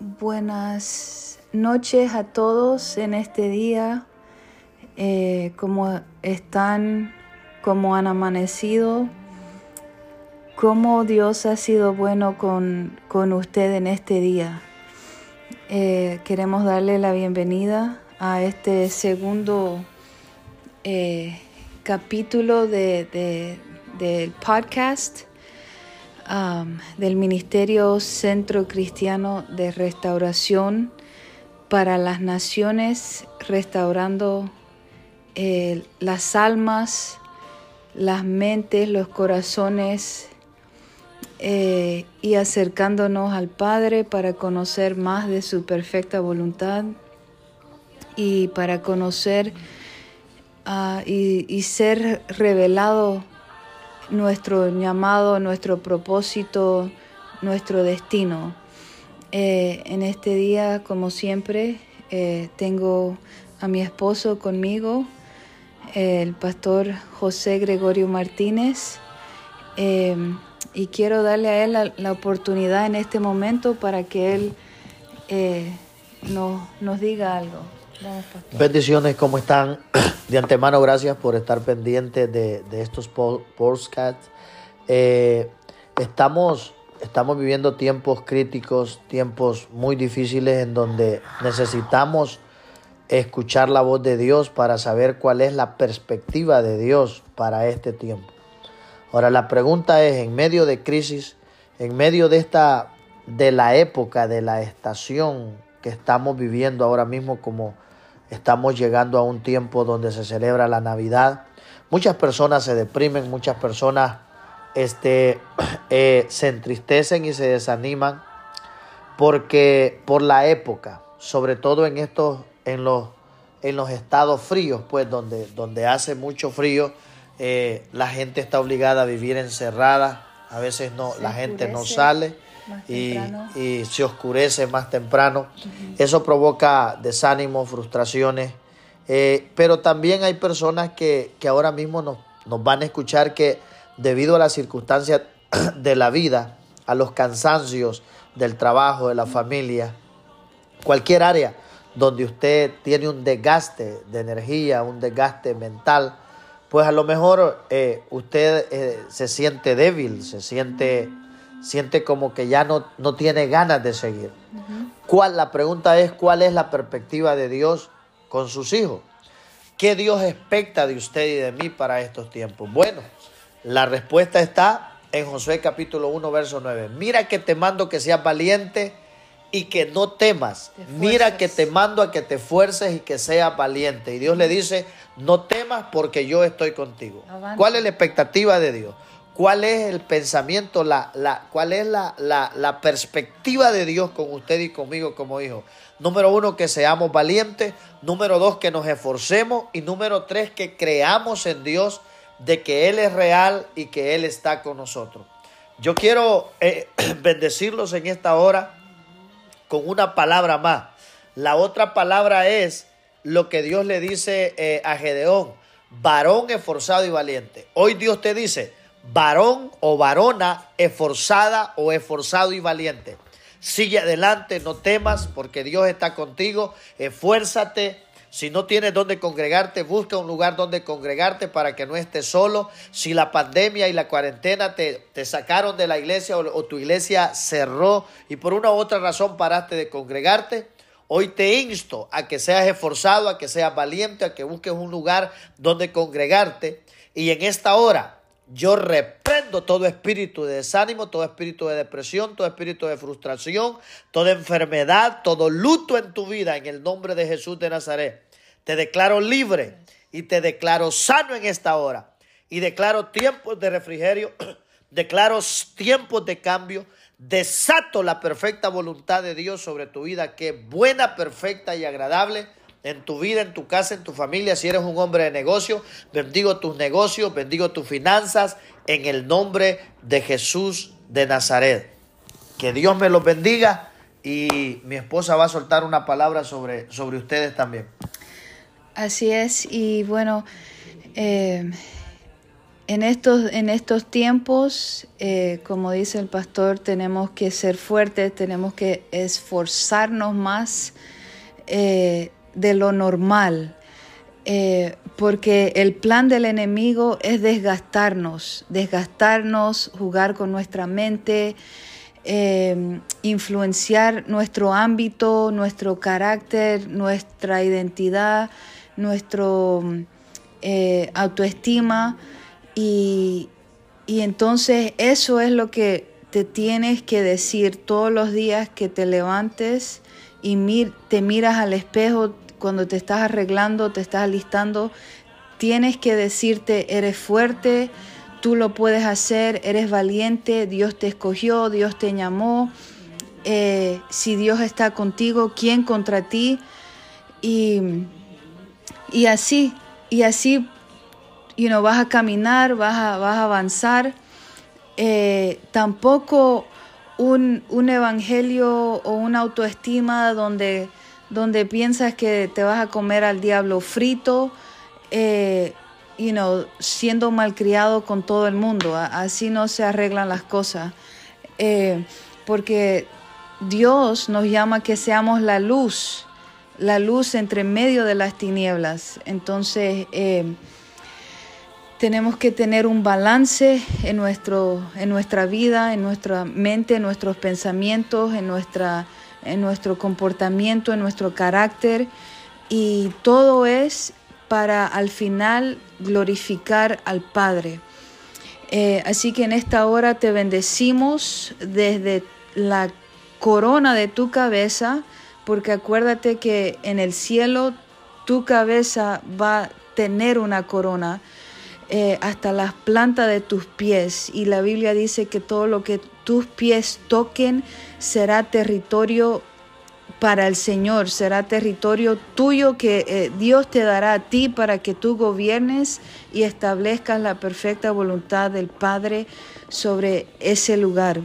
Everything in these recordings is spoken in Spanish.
Buenas noches a todos en este día. Eh, ¿Cómo están? ¿Cómo han amanecido? ¿Cómo Dios ha sido bueno con, con usted en este día? Eh, queremos darle la bienvenida a este segundo eh, capítulo de, del podcast del Ministerio Centro Cristiano de Restauración para las Naciones, restaurando eh, las almas, las mentes, los corazones eh, y acercándonos al Padre para conocer más de su perfecta voluntad y para conocer y, y, ser revelado nuestro llamado, nuestro propósito, nuestro destino. Eh, en este día, como siempre, eh, tengo a mi esposo conmigo, el pastor José Gregorio Martínez. Eh, y quiero darle a él la, oportunidad en este momento para que él eh, nos, nos diga algo. Bendiciones, ¿cómo están? De antemano, gracias por estar pendientes de, de estos podcasts. Eh, estamos, estamos viviendo tiempos críticos, tiempos muy difíciles en donde necesitamos escuchar la voz de Dios para saber cuál es la perspectiva de Dios para este tiempo. Ahora la pregunta es, en medio de crisis, en medio de esta, de la época, de la estación que estamos viviendo ahora mismo, como estamos llegando a un tiempo donde se celebra la Navidad, muchas personas se deprimen, muchas personas este, eh, se entristecen y se desaniman porque por la época, sobre todo en estos, en los, en los estados fríos, pues donde, donde hace mucho frío, eh, la gente está obligada a vivir encerrada, a veces no, la gente no sale y, y, se oscurece más temprano. Eso provoca desánimo, frustraciones, eh, pero también hay personas que, que ahora mismo nos, nos van a escuchar que debido a las circunstancias de la vida, a los cansancios del trabajo, de la familia, cualquier área donde usted tiene un desgaste de energía, un desgaste mental, pues a lo mejor eh, usted eh, se siente débil, se siente, siente como que ya no, no tiene ganas de seguir. ¿Cuál, la pregunta es, ¿cuál es la perspectiva de Dios con sus hijos? ¿Qué Dios expecta de usted y de mí para estos tiempos? Bueno, la respuesta está en Josué capítulo 1, verso 9. Mira que te mando que seas valiente y que no temas. Mira que te mando a que te fuerces y que seas valiente. Y Dios le dice, no temas porque yo estoy contigo. ¿Cuál es la expectativa de Dios? ¿Cuál es el pensamiento, la, la, cuál es la, la, la perspectiva de Dios con usted y conmigo como hijo? Número uno, que seamos valientes. Número dos, que nos esforcemos. Y número tres, que creamos en Dios de que Él es real y que Él está con nosotros. Yo quiero eh, bendecirlos en esta hora con una palabra más. La otra palabra es lo que Dios le dice eh, a Gedeón, varón esforzado y valiente. Hoy Dios te dice, varón o varona esforzada o esforzado y valiente. Sigue adelante, no temas, porque Dios está contigo, esfuérzate, si no tienes donde congregarte, busca un lugar donde congregarte para que no estés solo. Si la pandemia y la cuarentena te, te sacaron de la iglesia o, tu iglesia cerró y por una u otra razón paraste de congregarte, Hoy te insto a que seas esforzado, a que seas valiente, a que busques un lugar donde congregarte. Y en esta hora yo reprendo todo espíritu de desánimo, todo espíritu de depresión, todo espíritu de frustración, toda enfermedad, todo luto en tu vida en el nombre de Jesús de Nazaret. Te declaro libre y te declaro sano en esta hora. Y declaro tiempos de refrigerio, declaro tiempos de cambio, desato la perfecta voluntad de Dios sobre tu vida, que es buena, perfecta y agradable en tu vida, en tu casa, en tu familia. Si eres un hombre de negocio, bendigo tus negocios, bendigo tus finanzas en el nombre de Jesús de Nazaret. Que Dios me los bendiga y mi esposa va a soltar una palabra sobre, sobre ustedes también. Así es, y bueno, eh, en estos, en estos tiempos, eh, como dice el pastor, tenemos que ser fuertes, tenemos que esforzarnos más eh, de lo normal, eh, porque el plan del enemigo es desgastarnos, desgastarnos, jugar con nuestra mente, influenciar nuestro ámbito, nuestro carácter, nuestra identidad, nuestro autoestima y, entonces eso es lo que te tienes que decir todos los días que te levantes y te miras al espejo cuando te estás arreglando, te estás alistando. Tienes que decirte, eres fuerte, tú lo puedes hacer, eres valiente, Dios te escogió, Dios te llamó. Eh, si Dios está contigo, ¿quién contra ti? Y, y así, y así vas a caminar, vas a, vas a avanzar. Eh, tampoco un, evangelio o una autoestima donde, donde piensas que te vas a comer al diablo frito, eh, you know, siendo malcriado con todo el mundo. Así no se arreglan las cosas. Eh, porque Dios nos llama que seamos la luz, la luz entre medio de las tinieblas. Entonces, tenemos que tener un balance en, nuestro, en nuestra vida, en nuestra mente, en nuestros pensamientos, en, nuestra, en nuestro comportamiento, en nuestro carácter. Y todo es para al final glorificar al Padre. Eh, así que en esta hora te bendecimos desde la corona de tu cabeza, porque acuérdate que en el cielo tu cabeza va a tener una corona eh, hasta las plantas de tus pies. Y la Biblia dice que todo lo que tus pies toquen será territorio para el Señor, será territorio tuyo que eh, Dios te dará a ti para que tú gobiernes y establezcas la perfecta voluntad del Padre sobre ese lugar.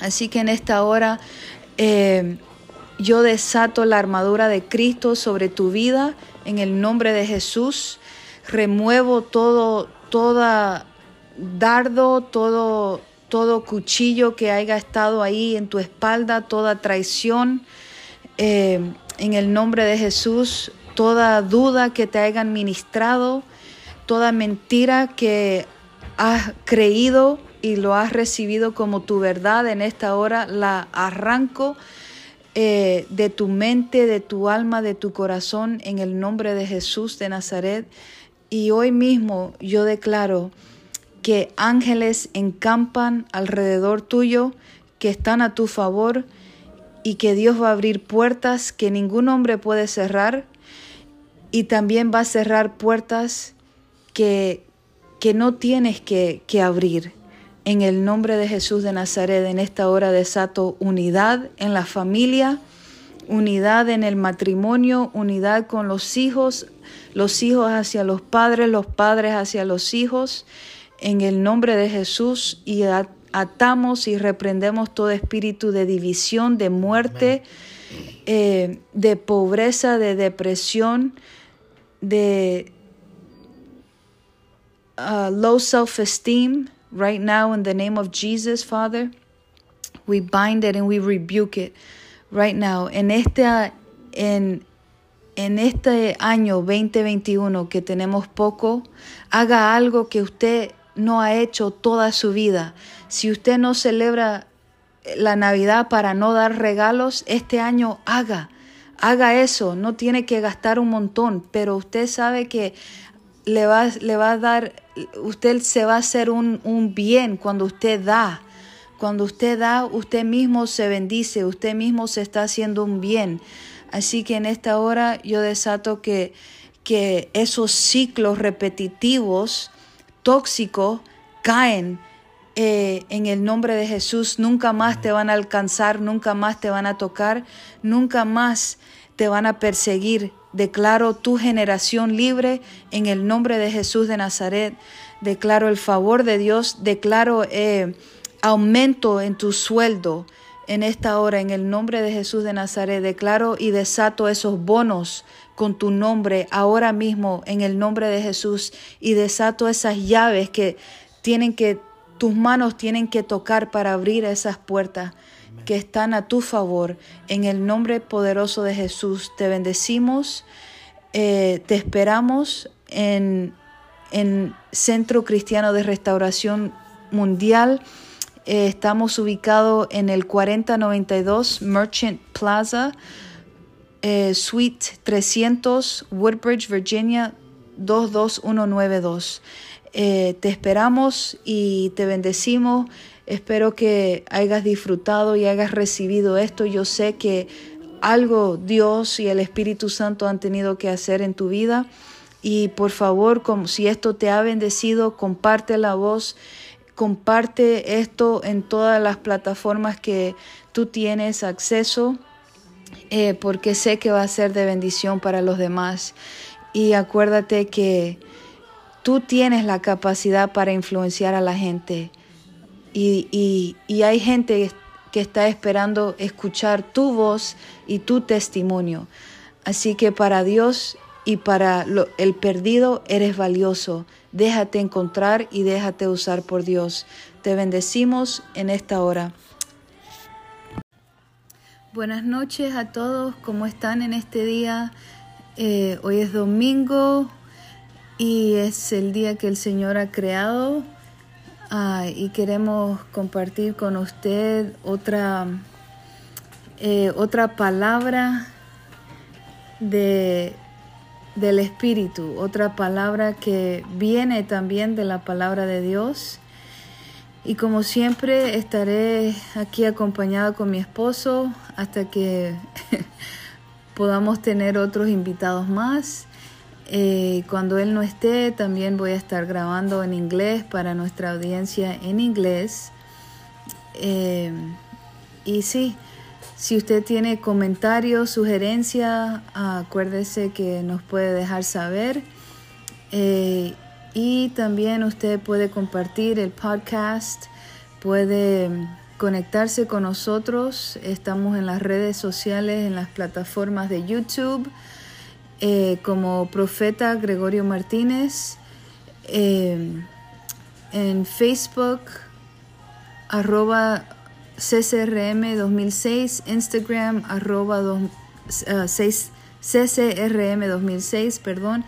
Así que en esta hora eh, yo desato la armadura de Cristo sobre tu vida en el nombre de Jesús remuevo todo, toda dardo, todo, todo cuchillo que haya estado ahí en tu espalda, toda traición. Eh, en el nombre de Jesús, toda duda que te hayan ministrado, toda mentira que has creído y lo has recibido como tu verdad en esta hora, la arranco eh, de tu mente, de tu alma, de tu corazón, en el nombre de Jesús de Nazaret. Y hoy mismo yo declaro que ángeles encampan alrededor tuyo, que están a tu favor y que Dios va a abrir puertas que ningún hombre puede cerrar y también va a cerrar puertas que, que no tienes que, que abrir. En el nombre de Jesús de Nazaret, en esta hora desato unidad en la familia, unidad en el matrimonio, unidad con los hijos, los hijos hacia los padres, los padres hacia los hijos, en el nombre de Jesús y atamos y reprendemos todo espíritu de división, de muerte, eh, de pobreza, de depresión, de uh, low self-esteem. Right now, in the name of Jesus, Father, we bind it and we rebuke it. Right now, en esta, en en este año 2021 que tenemos poco, haga algo que usted no ha hecho toda su vida. Si usted no celebra la Navidad para no dar regalos, este año haga, haga eso. No tiene que gastar un montón, pero usted sabe que le va, le va a dar, usted se va a hacer un, un bien cuando usted da. Cuando usted da, usted mismo se bendice, usted mismo se está haciendo un bien. Así que en esta hora yo desato que, que esos ciclos repetitivos, tóxicos, caen eh, en el nombre de Jesús. Nunca más te van a alcanzar, nunca más te van a tocar, nunca más te van a perseguir. Declaro tu generación libre en el nombre de Jesús de Nazaret. Declaro el favor de Dios, declaro eh, aumento en tu sueldo en esta hora, en el nombre de Jesús de Nazaret, declaro y desato esos bonos con tu nombre ahora mismo, en el nombre de Jesús, y desato esas llaves que tienen que, tus manos tienen que tocar para abrir esas puertas que están a tu favor. En el nombre poderoso de Jesús, te bendecimos, eh, te esperamos en, en Centro Cristiano de Restauración Mundial. Eh, estamos ubicados en el 4092 Merchant Plaza, eh, Suite 300, Woodbridge, Virginia 22192. Eh, te esperamos y te bendecimos. Espero que hayas disfrutado y hayas recibido esto. Yo sé que algo Dios y el Espíritu Santo han tenido que hacer en tu vida. Y por favor, como si esto te ha bendecido, comparte la voz comparte esto en todas las plataformas que tú tienes acceso, eh, porque sé que va a ser de bendición para los demás. Y acuérdate que tú tienes la capacidad para influenciar a la gente. Y, y hay gente que está esperando escuchar tu voz y tu testimonio. Así que para Dios y para el perdido eres valioso. Déjate encontrar y déjate usar por Dios. Te bendecimos en esta hora. Buenas noches a todos, ¿cómo están en este día? Eh, hoy es domingo y es el día que el Señor ha creado ah, y queremos compartir con usted otra, eh, otra palabra de del Espíritu, otra palabra que viene también de la palabra de Dios. Y como siempre estaré aquí acompañada con mi esposo hasta que podamos tener otros invitados más. Eh, cuando él no esté, también voy a estar grabando en inglés para nuestra audiencia en inglés. Eh, y sí, si usted tiene comentarios, sugerencias, acuérdese que nos puede dejar saber. Eh, y también usted puede compartir el podcast, puede conectarse con nosotros. Estamos en las redes sociales, en las plataformas de YouTube, eh, como Profeta Gregorio Martínez, eh, en Facebook, arroba CCRM 2006, Instagram arroba uh, CCRM 2006, perdón,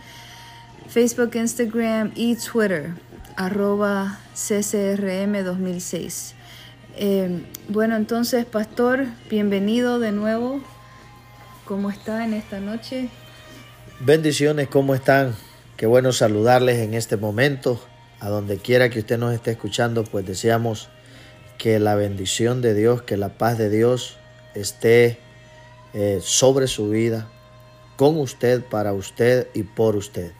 Facebook, Instagram y Twitter arroba CCRM 2006. Eh, bueno, entonces, Pastor, bienvenido de nuevo. ¿Cómo está en esta noche? Bendiciones, ¿cómo están? Qué bueno saludarles en este momento. A donde quiera que usted nos esté escuchando, pues deseamos que la bendición de Dios, que la paz de Dios esté eh, sobre su vida, con usted, para usted y por usted.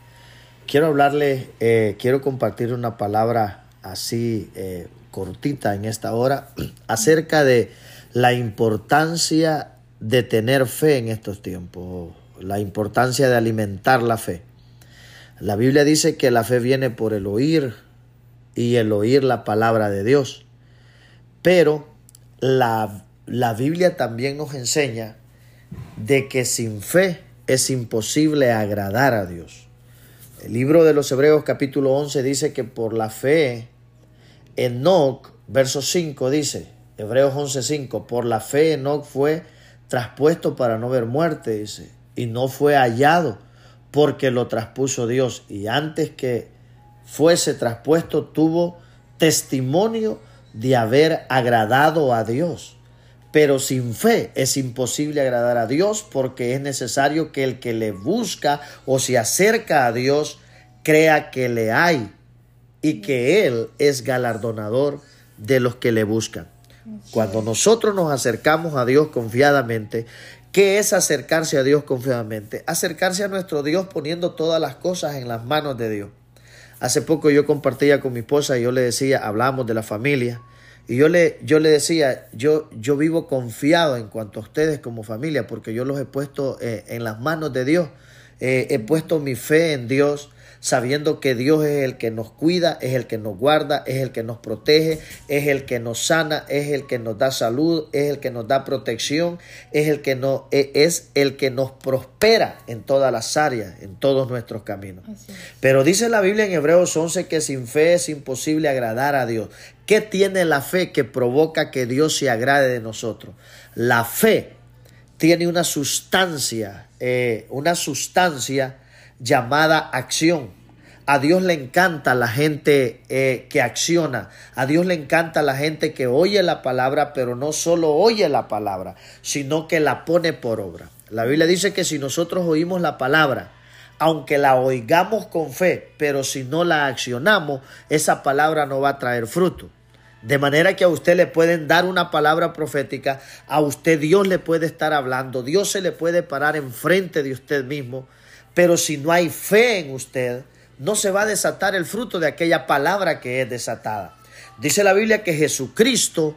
Quiero hablarle, eh, quiero compartir una palabra así eh, cortita en esta hora acerca de la importancia de tener fe en estos tiempos, la importancia de alimentar la fe. La Biblia dice que la fe viene por el oír y el oír la palabra de Dios. Pero la, Biblia también nos enseña de que sin fe es imposible agradar a Dios. El libro de los Hebreos capítulo 11 dice que por la fe, Enoch, verso 5 dice, Hebreos 11:5, por la fe Enoch fue traspuesto para no ver muerte, dice, y no fue hallado porque lo traspuso Dios, y antes que fuese traspuesto tuvo testimonio de haber agradado a Dios. Pero sin fe es imposible agradar a Dios porque es necesario que el que le busca o se acerca a Dios crea que le hay y que Él es galardonador de los que le buscan. Cuando nosotros nos acercamos a Dios confiadamente, ¿qué es acercarse a Dios confiadamente? Acercarse a nuestro Dios poniendo todas las cosas en las manos de Dios. Hace poco yo compartía con mi esposa y yo le decía, hablamos de la familia, y yo le, yo le decía, yo, yo vivo confiado en cuanto a ustedes como familia, porque yo los he puesto eh, en las manos de Dios, eh, he puesto mi fe en Dios, sabiendo que Dios es el que nos cuida, es el que nos guarda, es el que nos protege, es el que nos sana, es el que nos da salud, es el que nos da protección, es el que, no, e, es el que nos prospera en todas las áreas, en todos nuestros caminos. Pero dice la Biblia en Hebreos 11 que sin fe es imposible agradar a Dios. ¿Qué tiene la fe que provoca que Dios se agrade de nosotros? La fe tiene una sustancia, eh, una sustancia llamada acción. A Dios le encanta la gente eh, que acciona. A Dios le encanta la gente que oye la palabra, pero no solo oye la palabra, sino que la pone por obra. La Biblia dice que si nosotros oímos la palabra, aunque la oigamos con fe, pero si no la accionamos, esa palabra no va a traer fruto. De manera que a usted le pueden dar una palabra profética, a usted Dios le puede estar hablando, Dios se le puede parar enfrente de usted mismo, pero si no hay fe en usted, no se va a desatar el fruto de aquella palabra que es desatada. Dice la Biblia que Jesucristo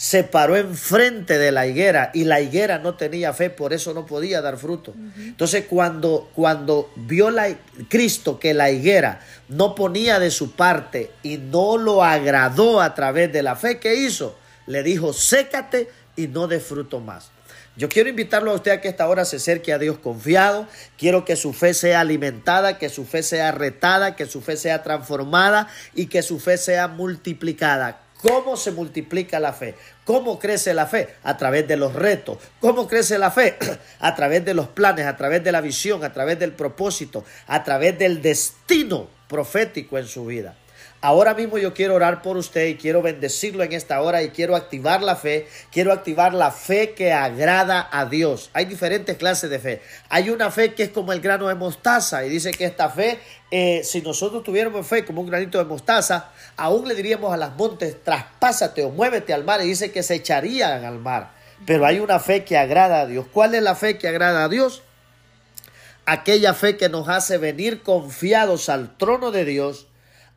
se paró enfrente de la higuera y la higuera no tenía fe, por eso no podía dar fruto. Entonces cuando, cuando vio la, Cristo que la higuera no ponía de su parte y no lo agradó a través de la fe que hizo, le dijo, sécate y no dé fruto más. Yo quiero invitarlo a usted a que esta hora se acerque a Dios confiado. Quiero que su fe sea alimentada, que su fe sea retada, que su fe sea transformada y que su fe sea multiplicada. ¿Cómo se multiplica la fe? ¿Cómo crece la fe? A través de los retos. ¿Cómo crece la fe? a través de los planes, a través de la visión, a través del propósito, a través del destino profético en su vida. Ahora mismo yo quiero orar por usted y quiero bendecirlo en esta hora y quiero activar la fe, quiero activar la fe que agrada a Dios. Hay diferentes clases de fe. Hay una fe que es como el grano de mostaza y dice que esta fe, eh, si nosotros tuviéramos fe como un granito de mostaza, aún le diríamos a las montes, traspásate o muévete al mar y dice que se echarían al mar. Pero hay una fe que agrada a Dios. ¿Cuál es la fe que agrada a Dios? Aquella fe que nos hace venir confiados al trono de Dios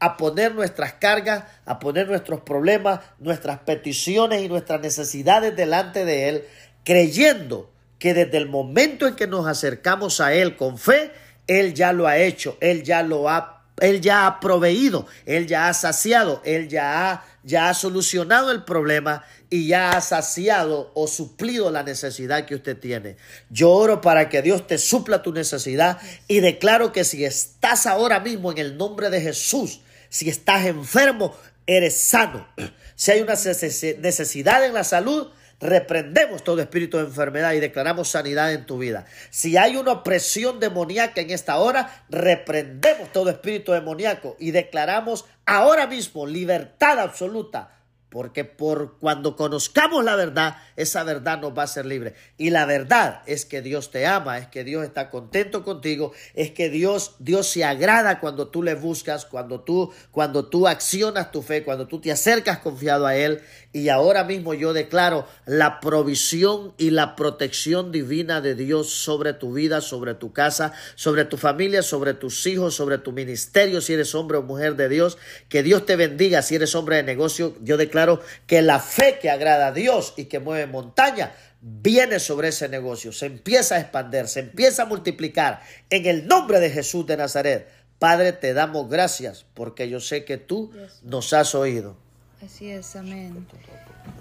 a poner nuestras cargas, a poner nuestros problemas, nuestras peticiones y nuestras necesidades delante de Él, creyendo que desde el momento en que nos acercamos a Él con fe, Él ya lo ha hecho, Él ya lo ha él ya ha proveído, Él ya ha saciado, Él ya ha, ya ha solucionado el problema y ya ha saciado o suplido la necesidad que usted tiene. Yo oro para que Dios te supla tu necesidad y declaro que si estás ahora mismo en el nombre de Jesús, si estás enfermo, eres sano. Si hay una necesidad en la salud, reprendemos todo espíritu de enfermedad y declaramos sanidad en tu vida. Si hay una opresión demoníaca en esta hora, reprendemos todo espíritu demoníaco y declaramos ahora mismo libertad absoluta porque por cuando conozcamos la verdad, esa verdad nos va a ser libre. Y la verdad es que Dios te ama, es que Dios está contento contigo, es que Dios Dios se agrada cuando tú le buscas, cuando tú cuando tú accionas tu fe, cuando tú te acercas confiado a él. Y ahora mismo yo declaro la provisión y la protección divina de Dios sobre tu vida, sobre tu casa, sobre tu familia, sobre tus hijos, sobre tu ministerio, si eres hombre o mujer de Dios. Que Dios te bendiga si eres hombre de negocio. Yo declaro que la fe que agrada a Dios y que mueve montaña viene sobre ese negocio, se empieza a expandir, se empieza a multiplicar en el nombre de Jesús de Nazaret. Padre, te damos gracias porque yo sé que tú nos has oído. Así es, amén.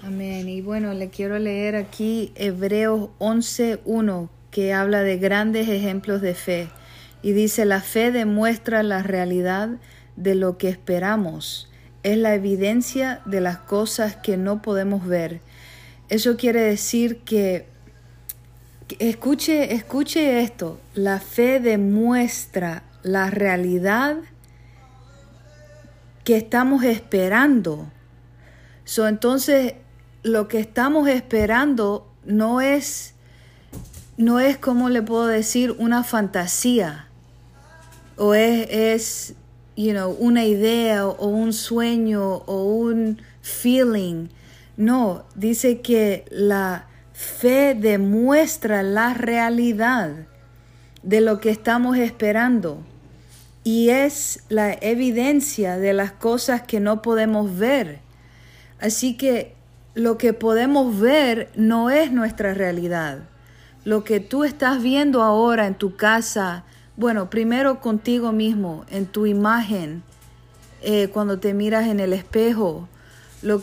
Amén. Y bueno, le quiero leer aquí Hebreos 11.1 que habla de grandes ejemplos de fe. Y dice, la fe demuestra la realidad de lo que esperamos es la evidencia de las cosas que no podemos ver. Eso quiere decir que, escuche, escuche esto, la fe demuestra la realidad que estamos esperando. So, entonces, lo que estamos esperando no es, no es, como le puedo decir, una fantasía. O es, es you know, una idea o un sueño o un feeling. No, dice que la fe demuestra la realidad de lo que estamos esperando y es la evidencia de las cosas que no podemos ver. Así que lo que podemos ver no es nuestra realidad. Lo que tú estás viendo ahora en tu casa, bueno, primero contigo mismo, en tu imagen, eh, cuando te miras en el espejo, lo,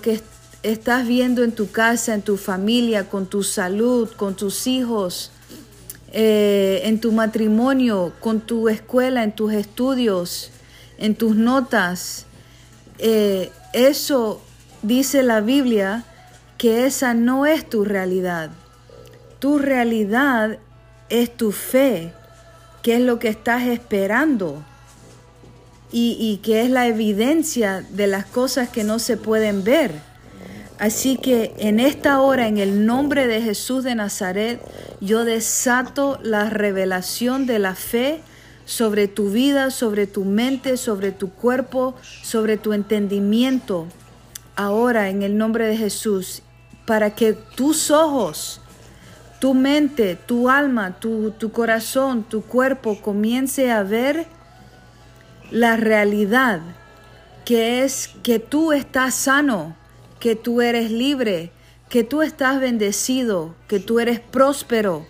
que estás viendo en tu casa, en tu familia, con tu salud, con tus hijos, eh, en tu matrimonio, con tu escuela, en tus estudios, en tus notas. Eh, eso dice la Biblia que esa no es tu realidad. Tu realidad es tu fe, que es lo que estás esperando y, y que es la evidencia de las cosas que no se pueden ver. Así que en esta hora, en el nombre de Jesús de Nazaret, yo desato la revelación de la fe sobre tu vida, sobre tu mente, sobre tu cuerpo, sobre tu entendimiento. Ahora, en el nombre de Jesús, para que tus ojos, tu mente, tu alma, tu, corazón, tu cuerpo comience a ver la realidad que es que tú estás sano que tú eres libre, que tú estás bendecido, que tú eres próspero.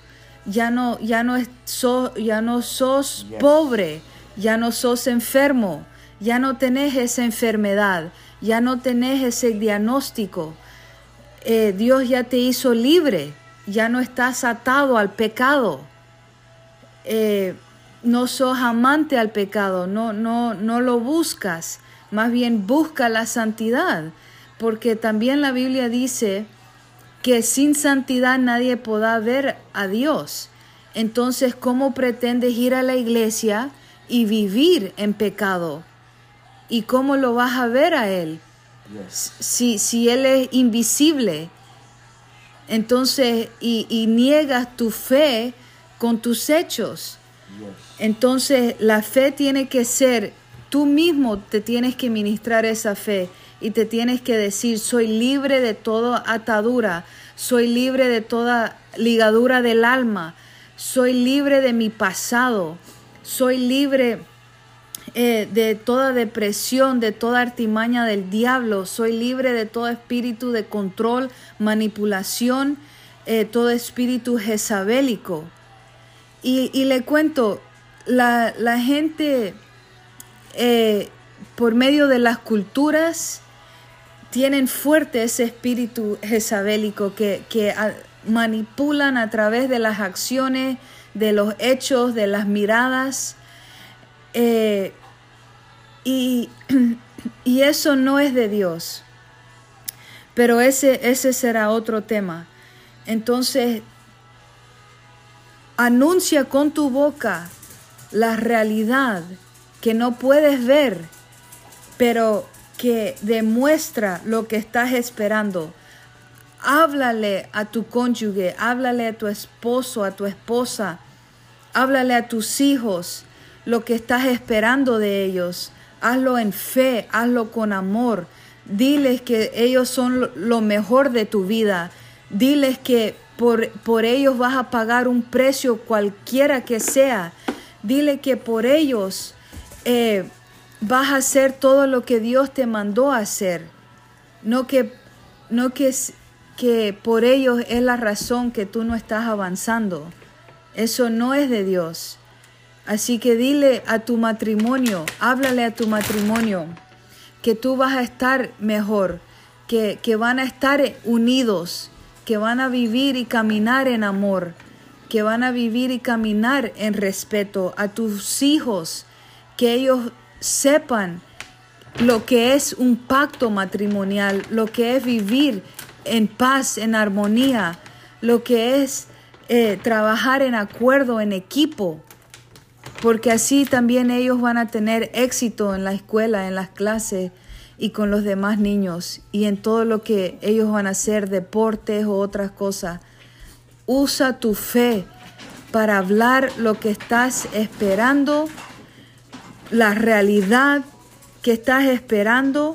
Ya no, ya no, ya no sos pobre, ya no sos enfermo, ya no tenés esa enfermedad, ya no tenés ese diagnóstico. Eh, Dios ya te hizo libre, ya no estás atado al pecado. Eh, no sos amante al pecado, no, no, no lo buscas, más bien busca la santidad porque también la Biblia dice que sin santidad nadie podrá ver a Dios. Entonces, ¿cómo pretendes ir a la iglesia y vivir en pecado? ¿Y cómo lo vas a ver a Él? Si, si Él es invisible, entonces, y, niegas tu fe con tus hechos. Entonces, la fe tiene que ser, tú mismo te tienes que ministrar esa fe y te tienes que decir, soy libre de toda atadura, soy libre de toda ligadura del alma, soy libre de mi pasado, soy libre eh, de toda depresión, de toda artimaña del diablo, soy libre de todo espíritu de control, manipulación, eh, todo espíritu jezabélico. Y, le cuento, la, gente eh, por medio de las culturas, tienen fuerte ese espíritu jezabélico que, que manipulan a través de las acciones, de los hechos, de las miradas. Eh, y, y, eso no es de Dios. Pero ese, ese será otro tema. Entonces, anuncia con tu boca la realidad que no puedes ver, pero que demuestra lo que estás esperando. Háblale a tu cónyuge, háblale a tu esposo, a tu esposa, háblale a tus hijos lo que estás esperando de ellos. Hazlo en fe, hazlo con amor. Diles que ellos son lo mejor de tu vida. Diles que por, por ellos vas a pagar un precio cualquiera que sea. Dile que por ellos eh, vas a hacer todo lo que Dios te mandó a hacer. No que, no que, que por ellos es la razón que tú no estás avanzando. Eso no es de Dios. Así que dile a tu matrimonio, háblale a tu matrimonio, que tú vas a estar mejor, que, que van a estar unidos, que van a vivir y caminar en amor, que van a vivir y caminar en respeto a tus hijos, que ellos sepan lo que es un pacto matrimonial, lo que es vivir en paz, en armonía, lo que es eh, trabajar en acuerdo, en equipo, porque así también ellos van a tener éxito en la escuela, en las clases y con los demás niños y en todo lo que ellos van a hacer, deportes o otras cosas. Usa tu fe para hablar lo que estás esperando la realidad que estás esperando,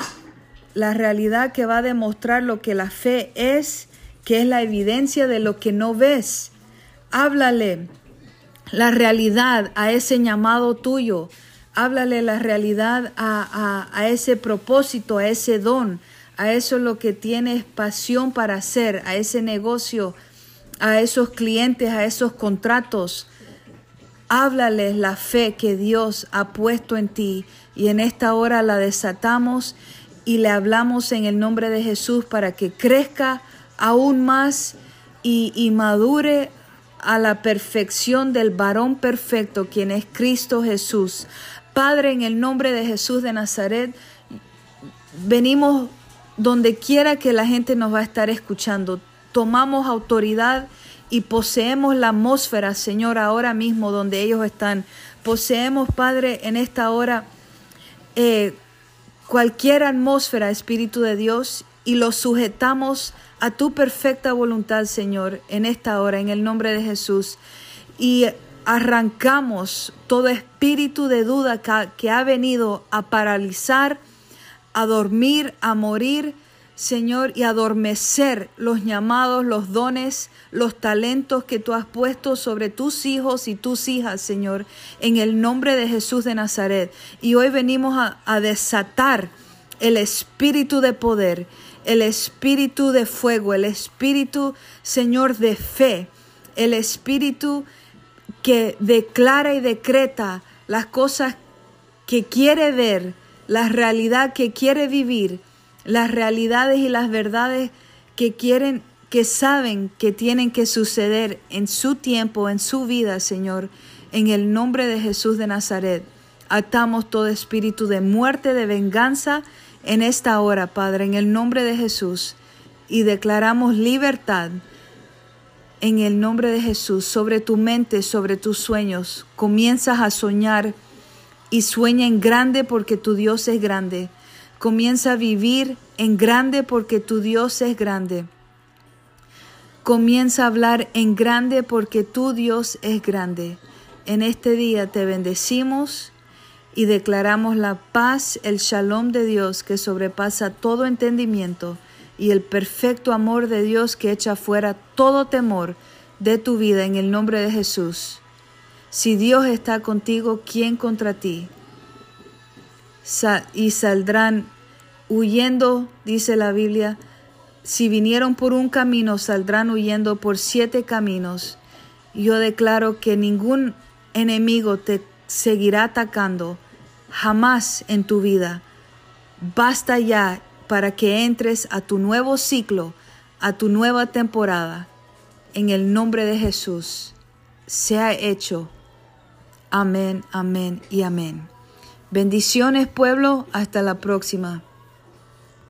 la realidad que va a demostrar lo que la fe es, que es la evidencia de lo que no ves. Háblale la realidad a ese llamado tuyo. Háblale la realidad a, a, ese propósito, a ese don, a eso lo que tienes pasión para hacer, a ese negocio, a esos clientes, a esos contratos. Háblales la fe que Dios ha puesto en ti y en esta hora la desatamos y le hablamos en el nombre de Jesús para que crezca aún más y, y madure a la perfección del varón perfecto, quien es Cristo Jesús. Padre, en el nombre de Jesús de Nazaret, venimos donde quiera que la gente nos va a estar escuchando. Tomamos autoridad y poseemos la atmósfera, Señor, ahora mismo donde ellos están. Poseemos, Padre, en esta hora eh, cualquier atmósfera, Espíritu de Dios, y lo sujetamos a tu perfecta voluntad, Señor, en esta hora, en el nombre de Jesús. Y arrancamos todo espíritu de duda que ha venido a paralizar, a dormir, a morir, Señor, y adormecer los llamados, los dones, los talentos que tú has puesto sobre tus hijos y tus hijas, Señor, en el nombre de Jesús de Nazaret. Y hoy venimos a, a desatar el espíritu de poder, el espíritu de fuego, el espíritu, Señor, de fe, el espíritu que declara y decreta las cosas que quiere ver, la realidad que quiere vivir las realidades y las verdades que quieren, que saben que tienen que suceder en su tiempo, en su vida, Señor, en el nombre de Jesús de Nazaret. Atamos todo espíritu de muerte, de venganza en esta hora, Padre, en el nombre de Jesús, y declaramos libertad en el nombre de Jesús sobre tu mente, sobre tus sueños. Comienzas a soñar y sueña en grande porque tu Dios es grande. Comienza a vivir en grande porque tu Dios es grande. Comienza a hablar en grande porque tu Dios es grande. En este día te bendecimos y declaramos la paz, el shalom de Dios que sobrepasa todo entendimiento y el perfecto amor de Dios que echa fuera todo temor de tu vida en el nombre de Jesús. Si Dios está contigo, ¿quién contra ti? Y saldrán huyendo, dice la Biblia, si vinieron por un camino, saldrán huyendo por siete caminos. Yo declaro que ningún enemigo te seguirá atacando jamás en tu vida. Basta ya para que entres a tu nuevo ciclo, a tu nueva temporada. En el nombre de Jesús, sea hecho. Amén, amén y amén. Bendiciones pueblo, hasta la próxima.